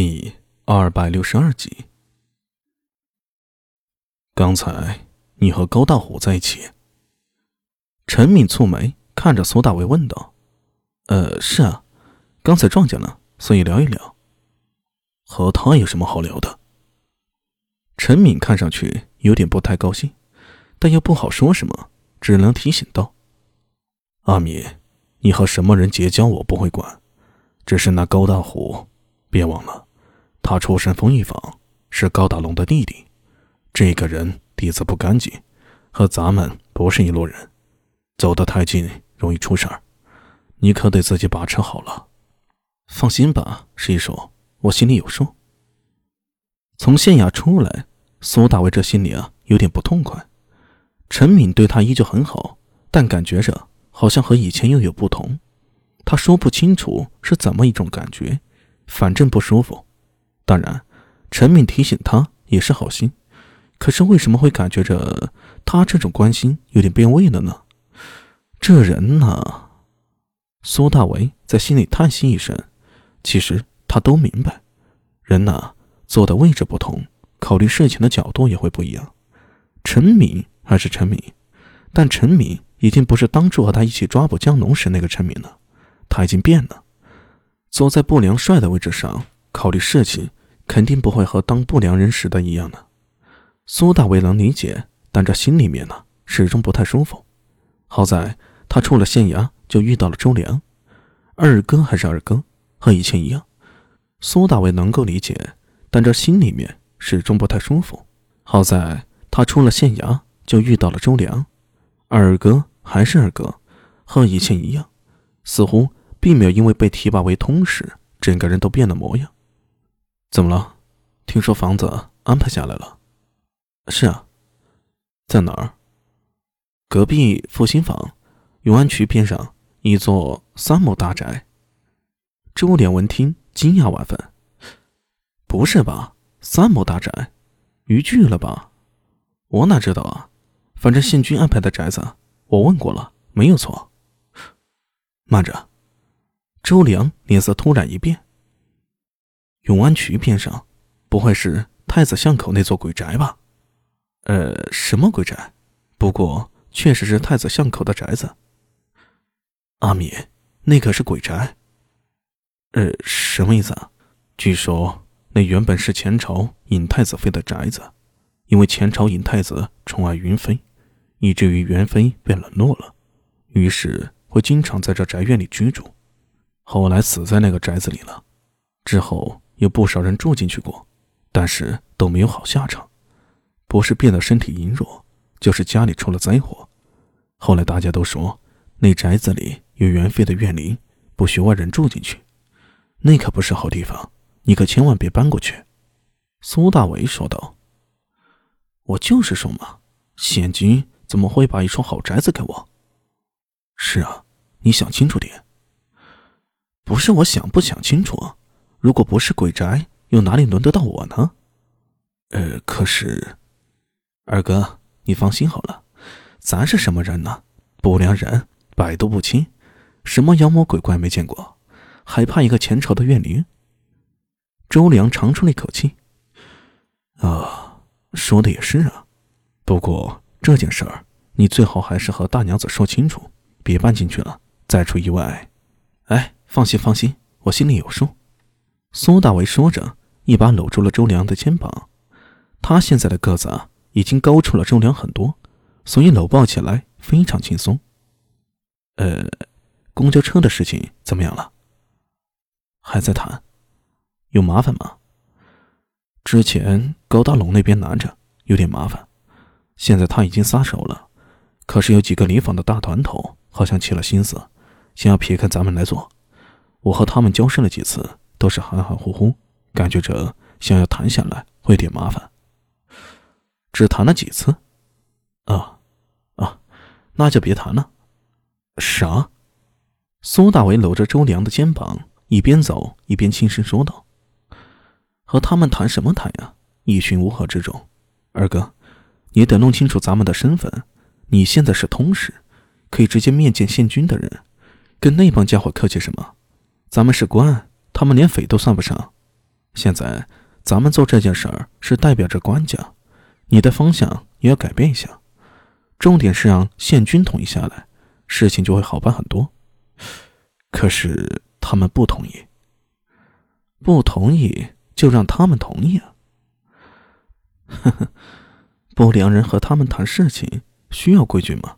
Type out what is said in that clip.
第二百六十二集。刚才你和高大虎在一起？陈敏蹙眉看着苏大伟问道：“呃，是啊，刚才撞见了，所以聊一聊。和他有什么好聊的？”陈敏看上去有点不太高兴，但又不好说什么，只能提醒道：“阿米，你和什么人结交我不会管，只是那高大虎。”别忘了，他出身风一坊，是高大龙的弟弟。这个人底子不干净，和咱们不是一路人，走得太近容易出事儿。你可得自己把持好了。放心吧，十一叔，我心里有数。从县衙出来，苏大为这心里啊有点不痛快。陈敏对他依旧很好，但感觉着好像和以前又有不同。他说不清楚是怎么一种感觉。反正不舒服，当然，陈敏提醒他也是好心，可是为什么会感觉着他这种关心有点变味了呢？这人呢？苏大为在心里叹息一声。其实他都明白，人呐，坐的位置不同，考虑事情的角度也会不一样。陈敏还是陈敏，但陈敏已经不是当初和他一起抓捕江龙时那个陈敏了，他已经变了。坐在不良帅的位置上，考虑事情肯定不会和当不良人时的一样的。苏大为能理解，但这心里面呢，始终不太舒服。好在他出了县衙就遇到了周良，二哥还是二哥，和以前一样。苏大为能够理解，但这心里面始终不太舒服。好在他出了县衙就遇到了周良，二哥还是二哥，和以前一样，似乎。并没有因为被提拔为通使，整个人都变了模样。怎么了？听说房子安排下来了？是啊，在哪儿？隔壁复兴坊，永安区边上一座三亩大宅。周连闻听，惊讶万分。不是吧？三亩大宅，逾矩了吧？我哪知道啊？反正县军安排的宅子，我问过了，没有错。慢着。周良脸色突然一变。永安渠边上，不会是太子巷口那座鬼宅吧？呃，什么鬼宅？不过确实是太子巷口的宅子。阿米，那可是鬼宅。呃，什么意思啊？据说那原本是前朝尹太子妃的宅子，因为前朝尹太子宠爱云妃，以至于元妃被冷落了，于是会经常在这宅院里居住。后来死在那个宅子里了，之后有不少人住进去过，但是都没有好下场，不是变得身体羸弱，就是家里出了灾祸。后来大家都说那宅子里有元妃的怨灵，不许外人住进去，那可不是好地方，你可千万别搬过去。”苏大为说道。“我就是说嘛，县君怎么会把一处好宅子给我？”“是啊，你想清楚点。”不是我想不想清楚，如果不是鬼宅，又哪里轮得到我呢？呃，可是，二哥，你放心好了，咱是什么人呢？不良人，百毒不侵，什么妖魔鬼怪没见过，还怕一个前朝的怨灵？周良长出了一口气。啊，说的也是啊，不过这件事儿，你最好还是和大娘子说清楚，别搬进去了，再出意外。哎。放心，放心，我心里有数。”苏大为说着，一把搂住了周良的肩膀。他现在的个子啊，已经高出了周良很多，所以搂抱起来非常轻松。呃，公交车的事情怎么样了？还在谈？有麻烦吗？之前高大龙那边拦着，有点麻烦。现在他已经撒手了，可是有几个离坊的大团头好像起了心思，想要撇开咱们来做。我和他们交涉了几次，都是含含糊糊，感觉着想要谈下来会有点麻烦。只谈了几次，啊，啊，那就别谈了。啥？苏大伟搂着周良的肩膀，一边走一边轻声说道：“和他们谈什么谈呀？一群乌合之众。二哥，你得弄清楚咱们的身份。你现在是通使，可以直接面见县君的人，跟那帮家伙客气什么？”咱们是官，他们连匪都算不上。现在咱们做这件事儿是代表着官家，你的方向也要改变一下。重点是让县军统一下来，事情就会好办很多。可是他们不同意，不同意就让他们同意啊！呵呵，不良人和他们谈事情需要规矩吗？